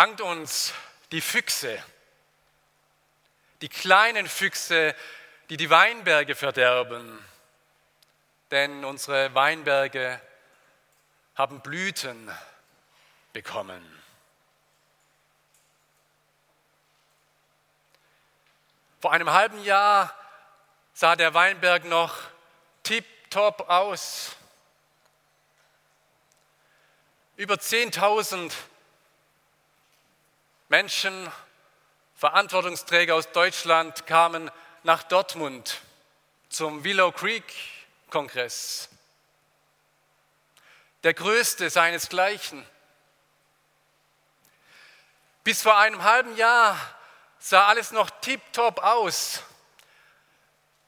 Fangt uns die Füchse, die kleinen Füchse, die die Weinberge verderben. Denn unsere Weinberge haben Blüten bekommen. Vor einem halben Jahr sah der Weinberg noch tipptopp aus. Über 10.000 Menschen, Verantwortungsträger aus Deutschland kamen nach Dortmund zum Willow Creek Kongress. Der größte seinesgleichen. Bis vor einem halben Jahr sah alles noch tiptop aus.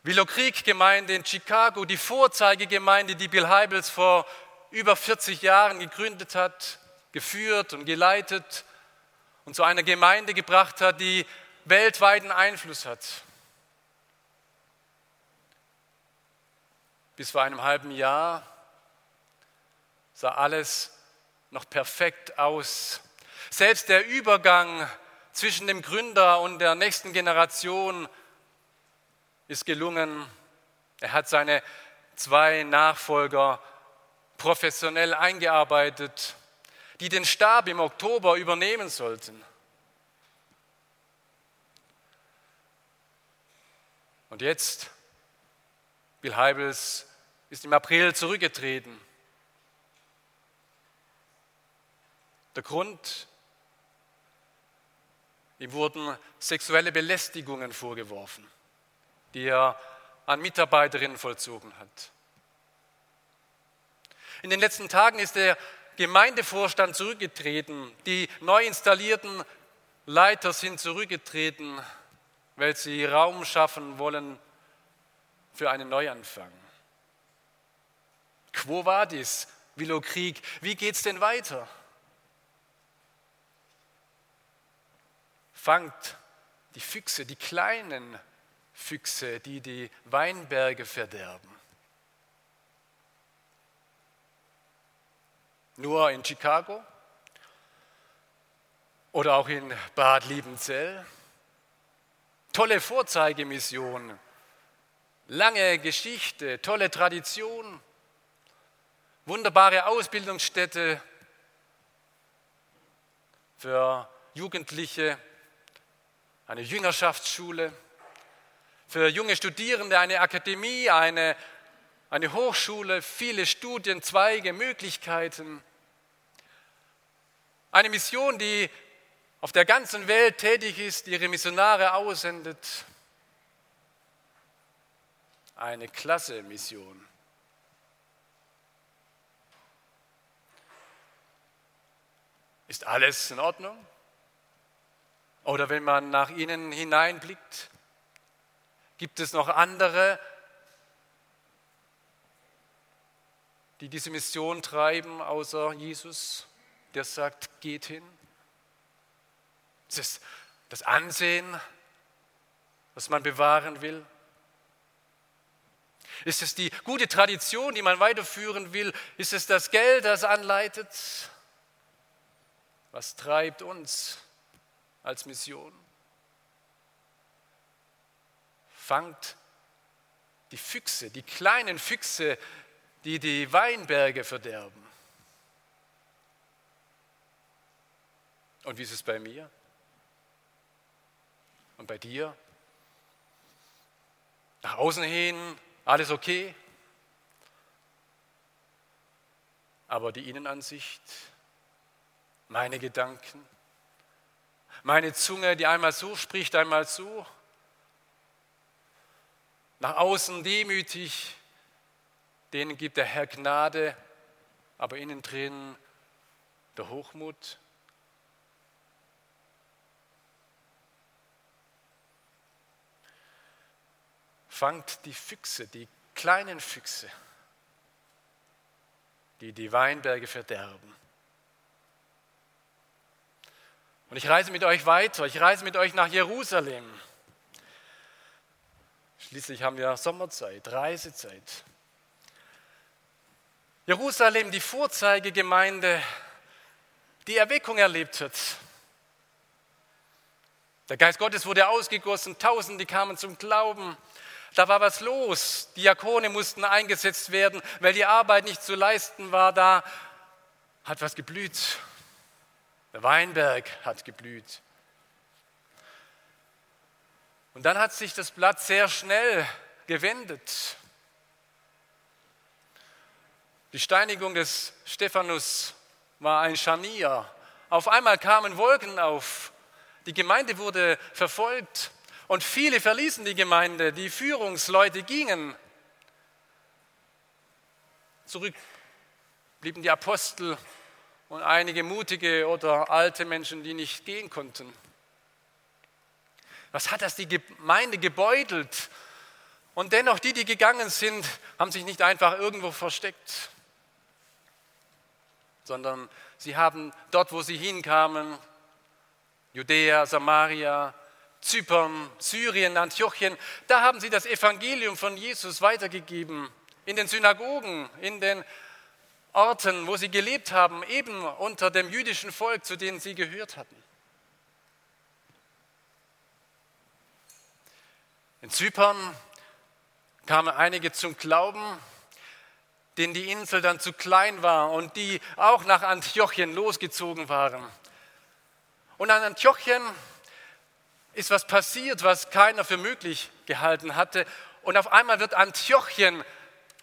Willow Creek Gemeinde in Chicago, die Vorzeigegemeinde, die Bill Heibels vor über 40 Jahren gegründet hat, geführt und geleitet, und zu einer Gemeinde gebracht hat, die weltweiten Einfluss hat. Bis vor einem halben Jahr sah alles noch perfekt aus. Selbst der Übergang zwischen dem Gründer und der nächsten Generation ist gelungen. Er hat seine zwei Nachfolger professionell eingearbeitet die den Stab im Oktober übernehmen sollten. Und jetzt, Bill Heibels ist im April zurückgetreten. Der Grund, ihm wurden sexuelle Belästigungen vorgeworfen, die er an Mitarbeiterinnen vollzogen hat. In den letzten Tagen ist er Gemeindevorstand zurückgetreten. Die neu installierten Leiter sind zurückgetreten, weil sie Raum schaffen wollen für einen Neuanfang. Quo vadis, Willow Krieg? Wie geht's denn weiter? Fangt die Füchse, die kleinen Füchse, die die Weinberge verderben. Nur in Chicago oder auch in Bad Liebenzell. Tolle Vorzeigemission, lange Geschichte, tolle Tradition, wunderbare Ausbildungsstätte für Jugendliche, eine Jüngerschaftsschule, für junge Studierende eine Akademie, eine eine Hochschule, viele Studienzweige, Möglichkeiten. Eine Mission, die auf der ganzen Welt tätig ist, ihre Missionare aussendet. Eine klasse Mission. Ist alles in Ordnung? Oder wenn man nach ihnen hineinblickt, gibt es noch andere die diese Mission treiben, außer Jesus, der sagt, geht hin. Es ist das Ansehen, was man bewahren will. Ist es die gute Tradition, die man weiterführen will? Ist es das Geld, das anleitet? Was treibt uns als Mission? Fangt die Füchse, die kleinen Füchse die die Weinberge verderben. Und wie ist es bei mir? Und bei dir? Nach außen hin alles okay, aber die Innenansicht, meine Gedanken, meine Zunge, die einmal so spricht, einmal so, nach außen demütig, denen gibt der Herr Gnade, aber innen drin der Hochmut. Fangt die Füchse, die kleinen Füchse, die die Weinberge verderben. Und ich reise mit euch weiter, ich reise mit euch nach Jerusalem. Schließlich haben wir Sommerzeit, Reisezeit. Jerusalem, die Vorzeigegemeinde, die Erweckung erlebt hat. Der Geist Gottes wurde ausgegossen, Tausende kamen zum Glauben. Da war was los. Diakone mussten eingesetzt werden, weil die Arbeit nicht zu leisten war. Da hat was geblüht. Der Weinberg hat geblüht. Und dann hat sich das Blatt sehr schnell gewendet. Die Steinigung des Stephanus war ein Scharnier. Auf einmal kamen Wolken auf. Die Gemeinde wurde verfolgt und viele verließen die Gemeinde. Die Führungsleute gingen. Zurück blieben die Apostel und einige mutige oder alte Menschen, die nicht gehen konnten. Was hat das die Gemeinde gebeutelt? Und dennoch, die, die gegangen sind, haben sich nicht einfach irgendwo versteckt, sondern sie haben dort, wo sie hinkamen, Judäa, Samaria, Zypern, Syrien, Antiochien, da haben sie das Evangelium von Jesus weitergegeben. In den Synagogen, in den Orten, wo sie gelebt haben, eben unter dem jüdischen Volk, zu denen sie gehört hatten. In Zypern kamen einige zum Glauben, denen die Insel dann zu klein war und die auch nach Antiochien losgezogen waren. Und an Antiochien ist was passiert, was keiner für möglich gehalten hatte. Und auf einmal wird Antiochien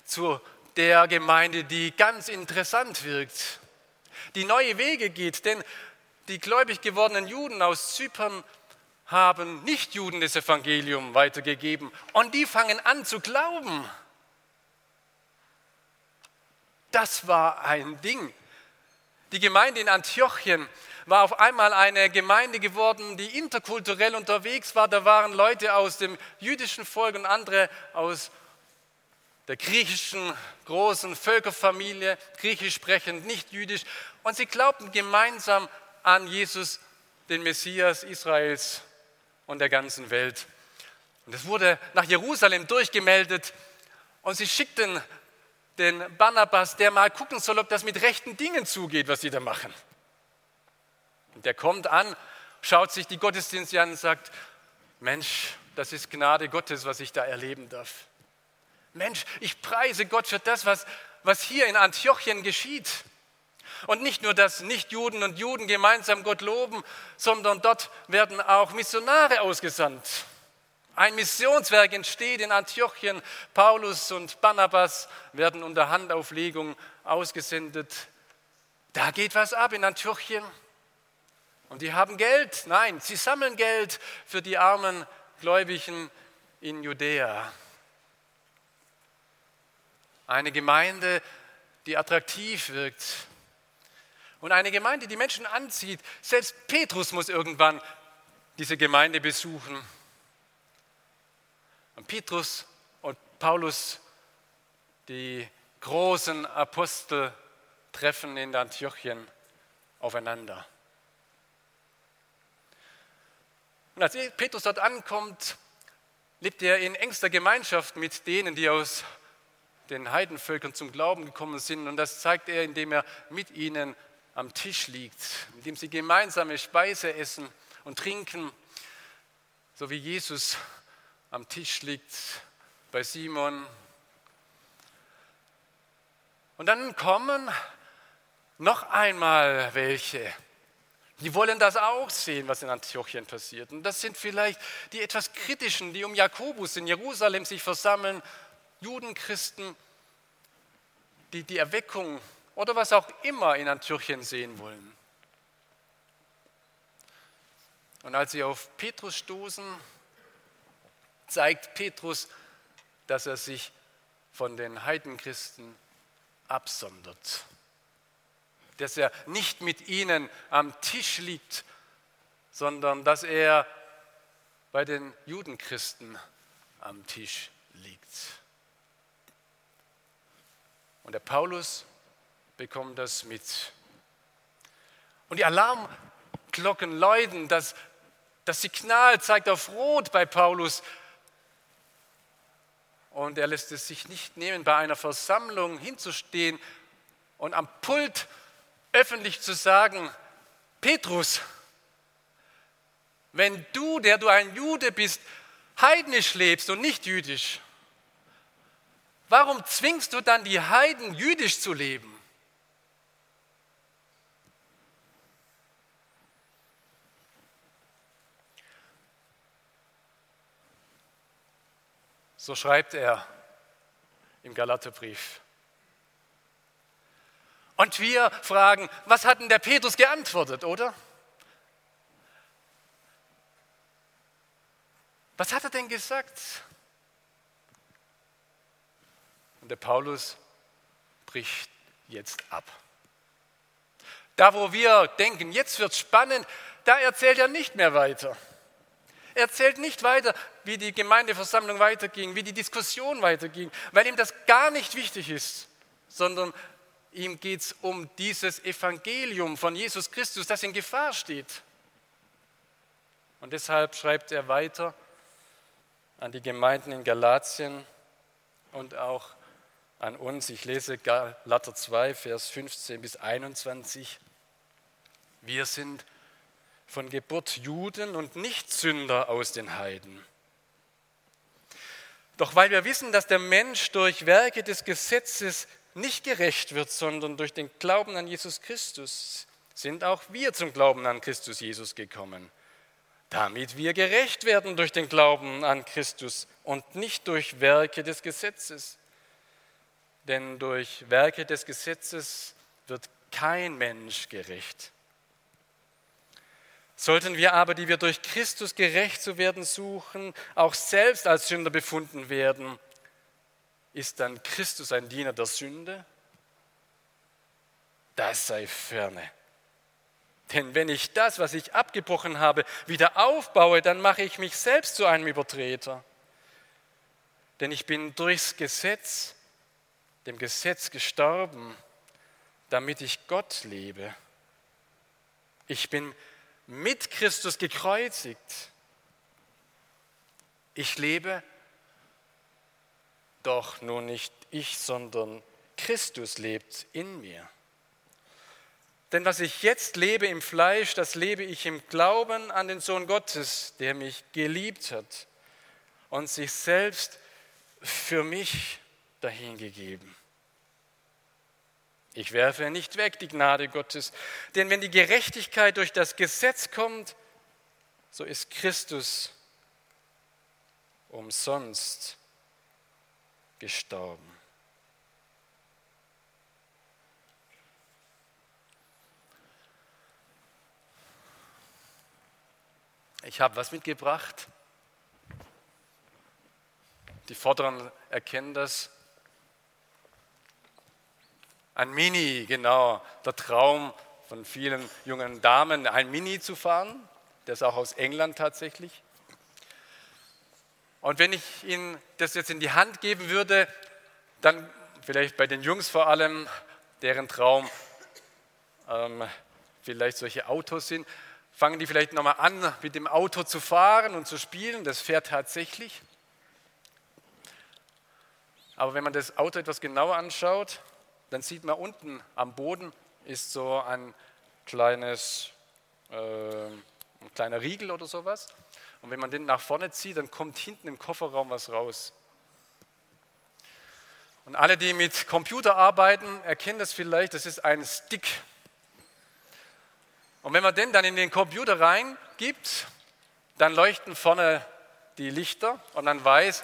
zu der Gemeinde, die ganz interessant wirkt, die neue Wege geht. Denn die gläubig gewordenen Juden aus Zypern haben Nichtjuden das Evangelium weitergegeben und die fangen an zu glauben. Das war ein Ding. Die Gemeinde in Antiochien war auf einmal eine Gemeinde geworden, die interkulturell unterwegs war. Da waren Leute aus dem jüdischen Volk und andere aus der griechischen großen Völkerfamilie, griechisch sprechend, nicht jüdisch. Und sie glaubten gemeinsam an Jesus, den Messias Israels und der ganzen Welt. Und es wurde nach Jerusalem durchgemeldet und sie schickten den Barnabas, der mal gucken soll, ob das mit rechten Dingen zugeht, was sie da machen. Und der kommt an, schaut sich die Gottesdienste an und sagt, Mensch, das ist Gnade Gottes, was ich da erleben darf. Mensch, ich preise Gott für das, was, was hier in Antiochien geschieht. Und nicht nur, dass Nichtjuden und Juden gemeinsam Gott loben, sondern dort werden auch Missionare ausgesandt. Ein Missionswerk entsteht in Antiochien. Paulus und Barnabas werden unter Handauflegung ausgesendet. Da geht was ab in Antiochien. Und die haben Geld. Nein, sie sammeln Geld für die armen Gläubigen in Judäa. Eine Gemeinde, die attraktiv wirkt, und eine Gemeinde, die Menschen anzieht. Selbst Petrus muss irgendwann diese Gemeinde besuchen. Und Petrus und Paulus, die großen Apostel, treffen in Antiochien aufeinander. Und als Petrus dort ankommt, lebt er in engster Gemeinschaft mit denen, die aus den Heidenvölkern zum Glauben gekommen sind. Und das zeigt er, indem er mit ihnen am Tisch liegt, mit dem sie gemeinsame Speise essen und trinken, so wie Jesus am Tisch liegt bei Simon. Und dann kommen noch einmal welche, die wollen das auch sehen, was in Antiochien passiert. Und das sind vielleicht die etwas kritischen, die um Jakobus in Jerusalem sich versammeln, Judenchristen, die die Erweckung oder was auch immer in Antiochien sehen wollen. Und als sie auf Petrus stoßen, zeigt Petrus, dass er sich von den Heidenchristen absondert. Dass er nicht mit ihnen am Tisch liegt, sondern dass er bei den Judenchristen am Tisch liegt. Und der Paulus bekommt das mit. Und die Alarmglocken läuten, das, das Signal zeigt auf Rot bei Paulus. Und er lässt es sich nicht nehmen, bei einer Versammlung hinzustehen und am Pult öffentlich zu sagen, Petrus, wenn du, der du ein Jude bist, heidnisch lebst und nicht jüdisch, warum zwingst du dann die Heiden jüdisch zu leben? So schreibt er im Galaterbrief. Und wir fragen, was hat denn der Petrus geantwortet, oder? Was hat er denn gesagt? Und der Paulus bricht jetzt ab. Da, wo wir denken, jetzt wird spannend, da erzählt er nicht mehr weiter. Er erzählt nicht weiter, wie die Gemeindeversammlung weiterging, wie die Diskussion weiterging, weil ihm das gar nicht wichtig ist, sondern ihm geht es um dieses Evangelium von Jesus Christus, das in Gefahr steht. Und deshalb schreibt er weiter, an die Gemeinden in Galatien und auch an uns. Ich lese Galater 2, Vers 15 bis 21. Wir sind von Geburt Juden und nicht Sünder aus den Heiden. Doch weil wir wissen, dass der Mensch durch Werke des Gesetzes nicht gerecht wird, sondern durch den Glauben an Jesus Christus, sind auch wir zum Glauben an Christus Jesus gekommen damit wir gerecht werden durch den Glauben an Christus und nicht durch Werke des Gesetzes. Denn durch Werke des Gesetzes wird kein Mensch gerecht. Sollten wir aber, die wir durch Christus gerecht zu werden suchen, auch selbst als Sünder befunden werden, ist dann Christus ein Diener der Sünde? Das sei ferne. Denn wenn ich das, was ich abgebrochen habe, wieder aufbaue, dann mache ich mich selbst zu einem Übertreter. Denn ich bin durchs Gesetz, dem Gesetz gestorben, damit ich Gott lebe. Ich bin mit Christus gekreuzigt. Ich lebe, doch nur nicht ich, sondern Christus lebt in mir. Denn was ich jetzt lebe im Fleisch, das lebe ich im Glauben an den Sohn Gottes, der mich geliebt hat und sich selbst für mich dahingegeben. Ich werfe nicht weg die Gnade Gottes, denn wenn die Gerechtigkeit durch das Gesetz kommt, so ist Christus umsonst gestorben. Ich habe was mitgebracht. Die Vorderen erkennen das. Ein Mini, genau, der Traum von vielen jungen Damen, ein Mini zu fahren. Der ist auch aus England tatsächlich. Und wenn ich Ihnen das jetzt in die Hand geben würde, dann vielleicht bei den Jungs vor allem, deren Traum ähm, vielleicht solche Autos sind, fangen die vielleicht nochmal an, mit dem Auto zu fahren und zu spielen. Das fährt tatsächlich. Aber wenn man das Auto etwas genauer anschaut, dann sieht man unten am Boden ist so ein kleines, äh, ein kleiner Riegel oder sowas. Und wenn man den nach vorne zieht, dann kommt hinten im Kofferraum was raus. Und alle, die mit Computer arbeiten, erkennen das vielleicht, das ist ein Stick. Und wenn man den dann in den Computer reingibt, dann leuchten vorne die Lichter und man weiß,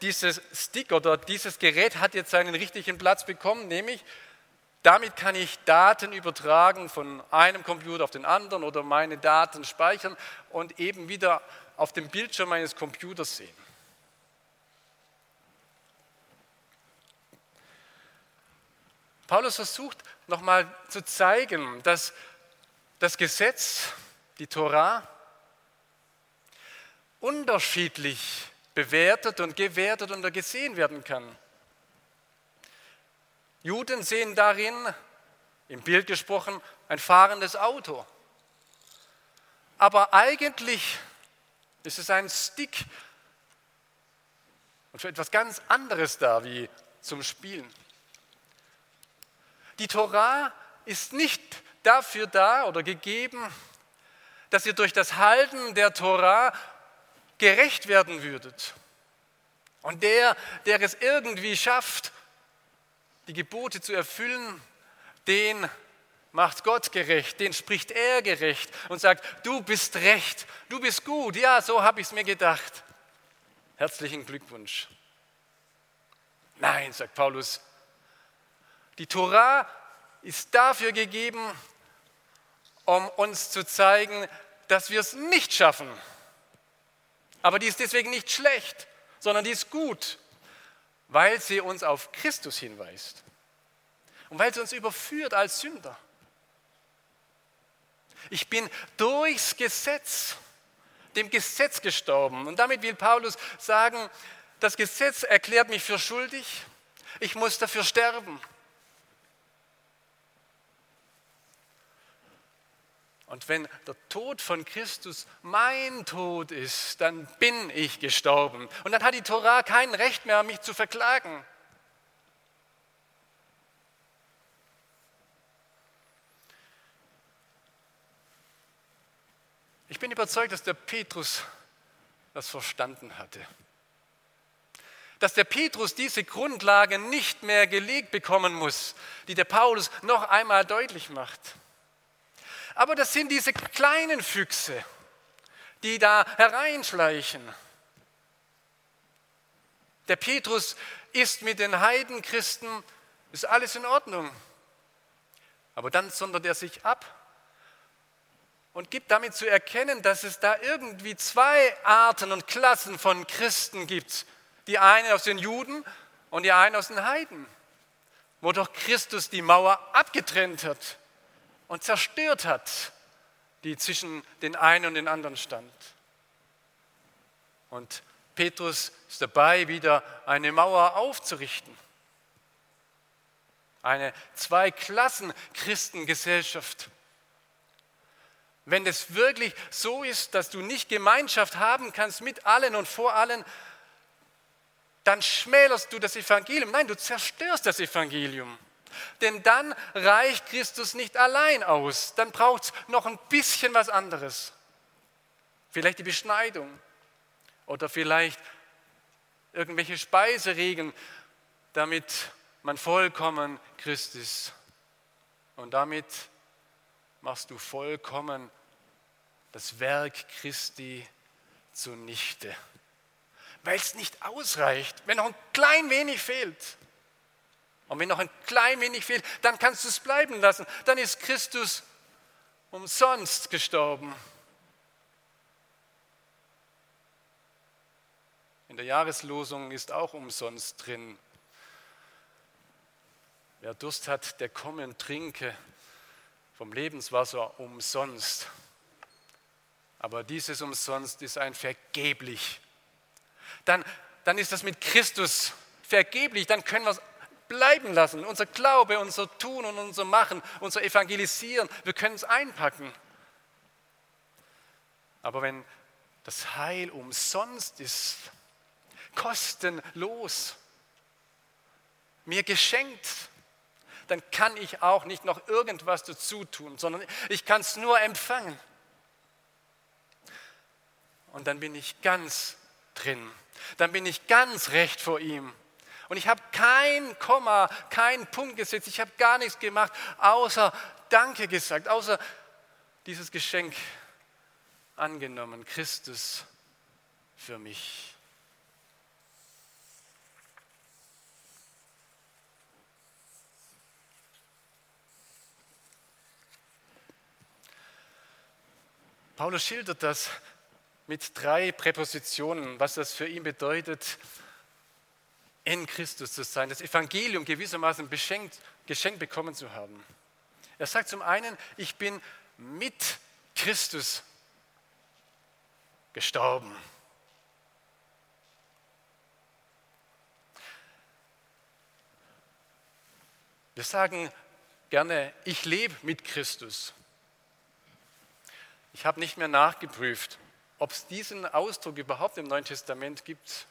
dieses Stick oder dieses Gerät hat jetzt seinen richtigen Platz bekommen, nämlich damit kann ich Daten übertragen von einem Computer auf den anderen oder meine Daten speichern und eben wieder auf dem Bildschirm meines Computers sehen. Paulus versucht nochmal zu zeigen, dass das Gesetz, die Torah, unterschiedlich bewertet und gewertet und gesehen werden kann. Juden sehen darin, im Bild gesprochen, ein fahrendes Auto. Aber eigentlich ist es ein Stick und für etwas ganz anderes da, wie zum Spielen. Die Torah ist nicht dafür da oder gegeben, dass ihr durch das Halten der Torah gerecht werden würdet. Und der, der es irgendwie schafft, die Gebote zu erfüllen, den macht Gott gerecht, den spricht er gerecht und sagt, du bist recht, du bist gut, ja, so habe ich es mir gedacht. Herzlichen Glückwunsch. Nein, sagt Paulus, die Torah ist dafür gegeben, um uns zu zeigen, dass wir es nicht schaffen. Aber die ist deswegen nicht schlecht, sondern die ist gut, weil sie uns auf Christus hinweist und weil sie uns überführt als Sünder. Ich bin durchs Gesetz, dem Gesetz gestorben. Und damit will Paulus sagen, das Gesetz erklärt mich für schuldig, ich muss dafür sterben. Und wenn der Tod von Christus mein Tod ist, dann bin ich gestorben. Und dann hat die Torah kein Recht mehr, mich zu verklagen. Ich bin überzeugt, dass der Petrus das verstanden hatte. Dass der Petrus diese Grundlage nicht mehr gelegt bekommen muss, die der Paulus noch einmal deutlich macht. Aber das sind diese kleinen Füchse, die da hereinschleichen. Der Petrus ist mit den Heidenchristen, ist alles in Ordnung. Aber dann sondert er sich ab und gibt damit zu erkennen, dass es da irgendwie zwei Arten und Klassen von Christen gibt. Die eine aus den Juden und die eine aus den Heiden, wo doch Christus die Mauer abgetrennt hat und zerstört hat, die zwischen den einen und den anderen stand. Und Petrus ist dabei, wieder eine Mauer aufzurichten. Eine Zwei-Klassen-Christengesellschaft. Wenn es wirklich so ist, dass du nicht Gemeinschaft haben kannst mit allen und vor allen, dann schmälerst du das Evangelium. Nein, du zerstörst das Evangelium. Denn dann reicht Christus nicht allein aus. Dann braucht es noch ein bisschen was anderes. Vielleicht die Beschneidung oder vielleicht irgendwelche Speiseregeln, damit man vollkommen Christ ist. Und damit machst du vollkommen das Werk Christi zunichte. Weil es nicht ausreicht, wenn noch ein klein wenig fehlt. Und wenn noch ein klein wenig fehlt, dann kannst du es bleiben lassen. Dann ist Christus umsonst gestorben. In der Jahreslosung ist auch umsonst drin. Wer Durst hat, der komme und trinke vom Lebenswasser umsonst. Aber dieses umsonst ist ein vergeblich. Dann, dann ist das mit Christus vergeblich. Dann können wir es bleiben lassen. Unser Glaube, unser Tun und unser Machen, unser Evangelisieren, wir können es einpacken. Aber wenn das Heil umsonst ist, kostenlos, mir geschenkt, dann kann ich auch nicht noch irgendwas dazu tun, sondern ich kann es nur empfangen. Und dann bin ich ganz drin. Dann bin ich ganz recht vor ihm. Und ich habe kein Komma, keinen Punkt gesetzt, ich habe gar nichts gemacht, außer Danke gesagt, außer dieses Geschenk angenommen, Christus für mich. Paulus schildert das mit drei Präpositionen, was das für ihn bedeutet, in Christus zu sein, das Evangelium gewissermaßen beschenkt, geschenkt bekommen zu haben. Er sagt zum einen, ich bin mit Christus gestorben. Wir sagen gerne, ich lebe mit Christus. Ich habe nicht mehr nachgeprüft, ob es diesen Ausdruck überhaupt im Neuen Testament gibt.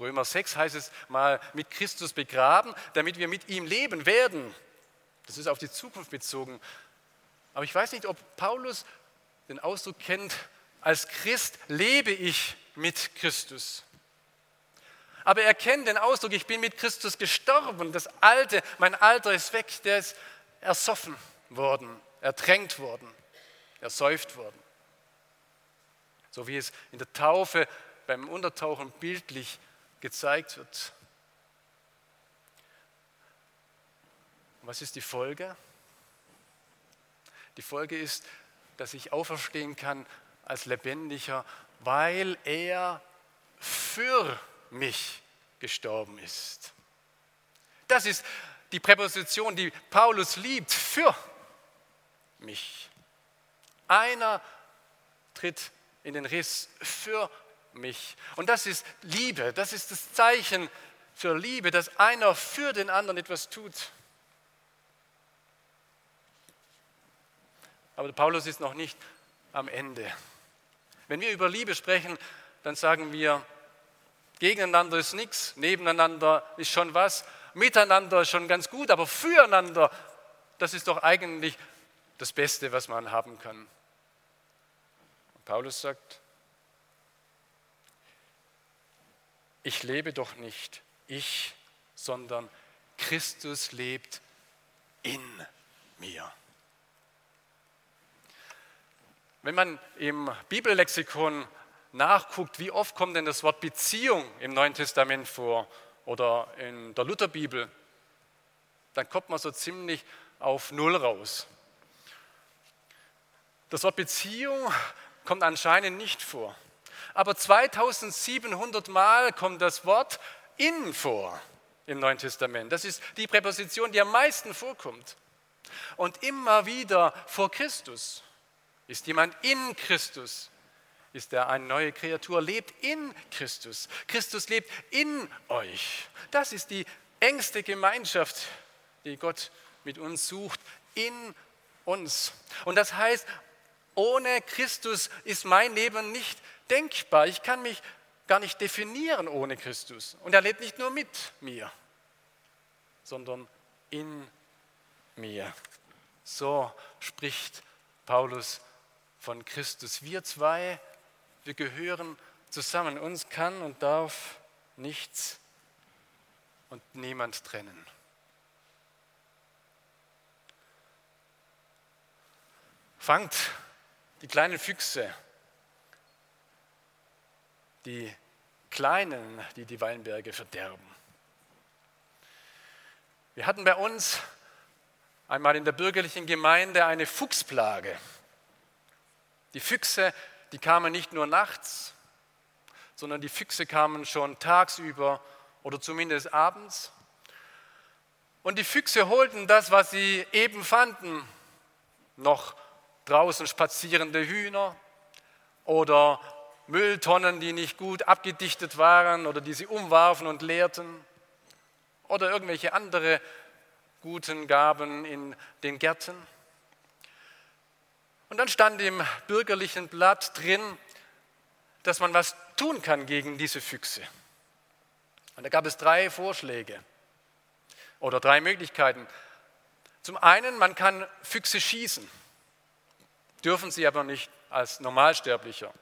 Römer 6 heißt es mal mit Christus begraben, damit wir mit ihm leben werden. Das ist auf die Zukunft bezogen. Aber ich weiß nicht, ob Paulus den Ausdruck kennt, als Christ lebe ich mit Christus. Aber er kennt den Ausdruck, ich bin mit Christus gestorben. Das Alte, mein Alter ist weg, der ist ersoffen worden, ertränkt worden, ersäuft worden. So wie es in der Taufe beim Untertauchen bildlich gezeigt wird. Was ist die Folge? Die Folge ist, dass ich auferstehen kann als lebendiger, weil er für mich gestorben ist. Das ist die Präposition, die Paulus liebt, für mich. Einer tritt in den Riss für mich. Und das ist Liebe, das ist das Zeichen für Liebe, dass einer für den anderen etwas tut. Aber Paulus ist noch nicht am Ende. Wenn wir über Liebe sprechen, dann sagen wir, gegeneinander ist nichts, nebeneinander ist schon was, miteinander ist schon ganz gut, aber füreinander, das ist doch eigentlich das Beste, was man haben kann. Und Paulus sagt, ich lebe doch nicht ich, sondern Christus lebt in mir. Wenn man im Bibellexikon nachguckt, wie oft kommt denn das Wort Beziehung im Neuen Testament vor oder in der Lutherbibel, dann kommt man so ziemlich auf Null raus. Das Wort Beziehung kommt anscheinend nicht vor. Aber 2700 Mal kommt das Wort in vor im Neuen Testament. Das ist die Präposition, die am meisten vorkommt. Und immer wieder vor Christus. Ist jemand in Christus? Ist er eine neue Kreatur? Lebt in Christus. Christus lebt in euch. Das ist die engste Gemeinschaft, die Gott mit uns sucht, in uns. Und das heißt, ohne Christus ist mein Leben nicht denkbar. Ich kann mich gar nicht definieren ohne Christus. Und er lebt nicht nur mit mir, sondern in mir. So spricht Paulus von Christus. Wir zwei, wir gehören zusammen. Uns kann und darf nichts und niemand trennen. Fangt die kleinen Füchse, die Kleinen, die die Weinberge verderben. Wir hatten bei uns einmal in der bürgerlichen Gemeinde eine Fuchsplage. Die Füchse, die kamen nicht nur nachts, sondern die Füchse kamen schon tagsüber oder zumindest abends. Und die Füchse holten das, was sie eben fanden, noch draußen spazierende Hühner oder Mülltonnen, die nicht gut abgedichtet waren oder die sie umwarfen und leerten oder irgendwelche andere guten Gaben in den Gärten. Und dann stand im bürgerlichen Blatt drin, dass man was tun kann gegen diese Füchse. Und da gab es drei Vorschläge oder drei Möglichkeiten. Zum einen, man kann Füchse schießen, dürfen sie aber nicht als Normalsterblicher.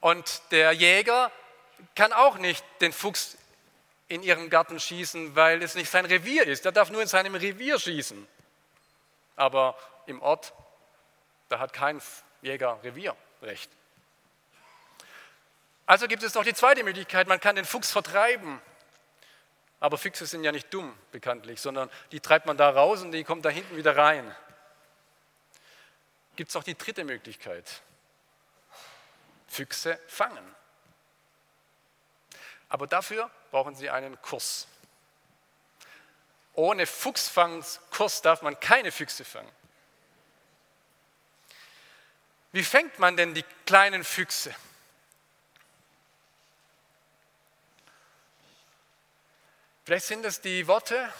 Und der Jäger kann auch nicht den Fuchs in ihrem Garten schießen, weil es nicht sein Revier ist. Er darf nur in seinem Revier schießen. Aber im Ort da hat kein Jäger Revierrecht. Also gibt es noch die zweite Möglichkeit, man kann den Fuchs vertreiben. Aber Füchse sind ja nicht dumm, bekanntlich, sondern die treibt man da raus und die kommt da hinten wieder rein. Gibt es noch die dritte Möglichkeit? Füchse fangen. Aber dafür brauchen Sie einen Kurs. Ohne Fuchsfangskurs darf man keine Füchse fangen. Wie fängt man denn die kleinen Füchse? Vielleicht sind es die Worte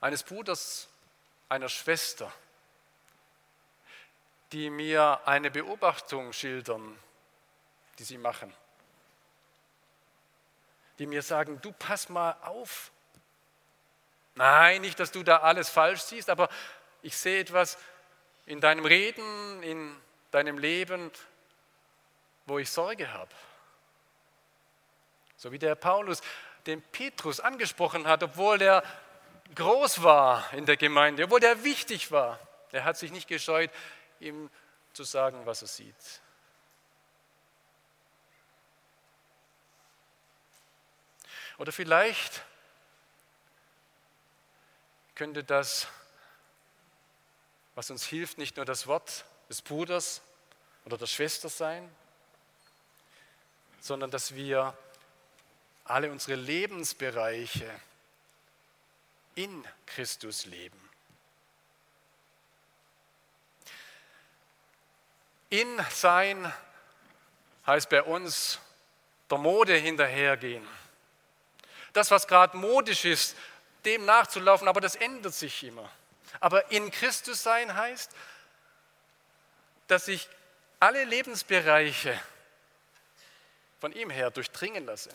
eines Bruders, einer Schwester, die mir eine Beobachtung schildern, die sie machen. Die mir sagen, du pass mal auf. Nein, nicht, dass du da alles falsch siehst, aber ich sehe etwas in deinem Reden, in deinem Leben, wo ich Sorge habe. So wie der Paulus den Petrus angesprochen hat, obwohl er groß war in der Gemeinde, obwohl er wichtig war. Er hat sich nicht gescheut, ihm zu sagen, was er sieht. Oder vielleicht könnte das, was uns hilft, nicht nur das Wort des Bruders oder der Schwester sein, sondern dass wir alle unsere Lebensbereiche in Christus leben. In sein heißt bei uns der Mode hinterhergehen. Das, was gerade modisch ist, dem nachzulaufen, aber das ändert sich immer. Aber in Christus sein heißt, dass ich alle Lebensbereiche von ihm her durchdringen lasse.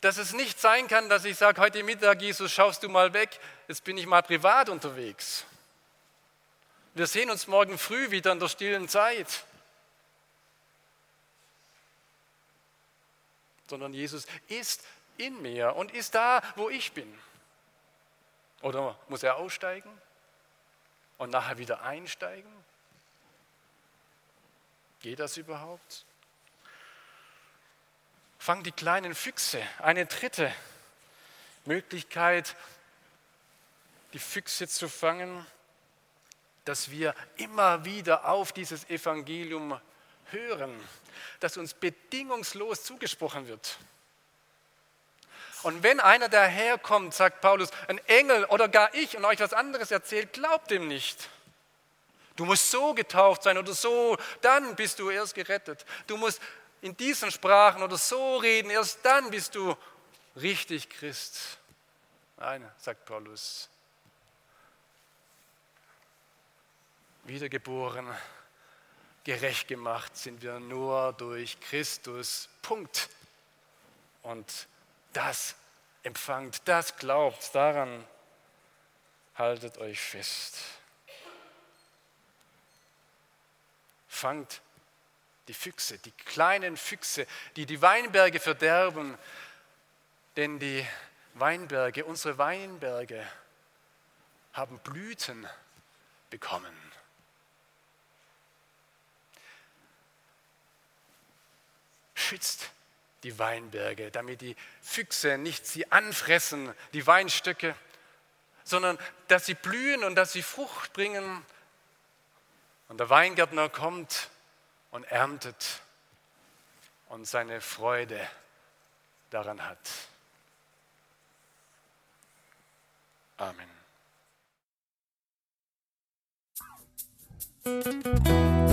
Dass es nicht sein kann, dass ich sage, heute Mittag, Jesus, schaust du mal weg, jetzt bin ich mal privat unterwegs. Wir sehen uns morgen früh wieder in der stillen Zeit. Sondern Jesus ist in mir und ist da, wo ich bin. Oder muss er aussteigen und nachher wieder einsteigen? Geht das überhaupt? Fang die kleinen Füchse. Eine dritte Möglichkeit, die Füchse zu fangen, dass wir immer wieder auf dieses Evangelium hören, das uns bedingungslos zugesprochen wird. Und wenn einer daherkommt, sagt Paulus, ein Engel oder gar ich und euch was anderes erzählt, glaubt dem nicht. Du musst so getauft sein oder so, dann bist du erst gerettet. Du musst in diesen Sprachen oder so reden, erst dann bist du richtig Christ. Nein, sagt Paulus. Wiedergeboren, gerecht gemacht sind wir nur durch Christus. Punkt. Und das empfangt, das glaubt, daran haltet euch fest. Fangt die Füchse, die kleinen Füchse, die die Weinberge verderben, denn die Weinberge, unsere Weinberge haben Blüten bekommen. Schützt die Weinberge, damit die Füchse nicht sie anfressen, die Weinstöcke, sondern dass sie blühen und dass sie Frucht bringen. Und der Weingärtner kommt und erntet und seine Freude daran hat. Amen.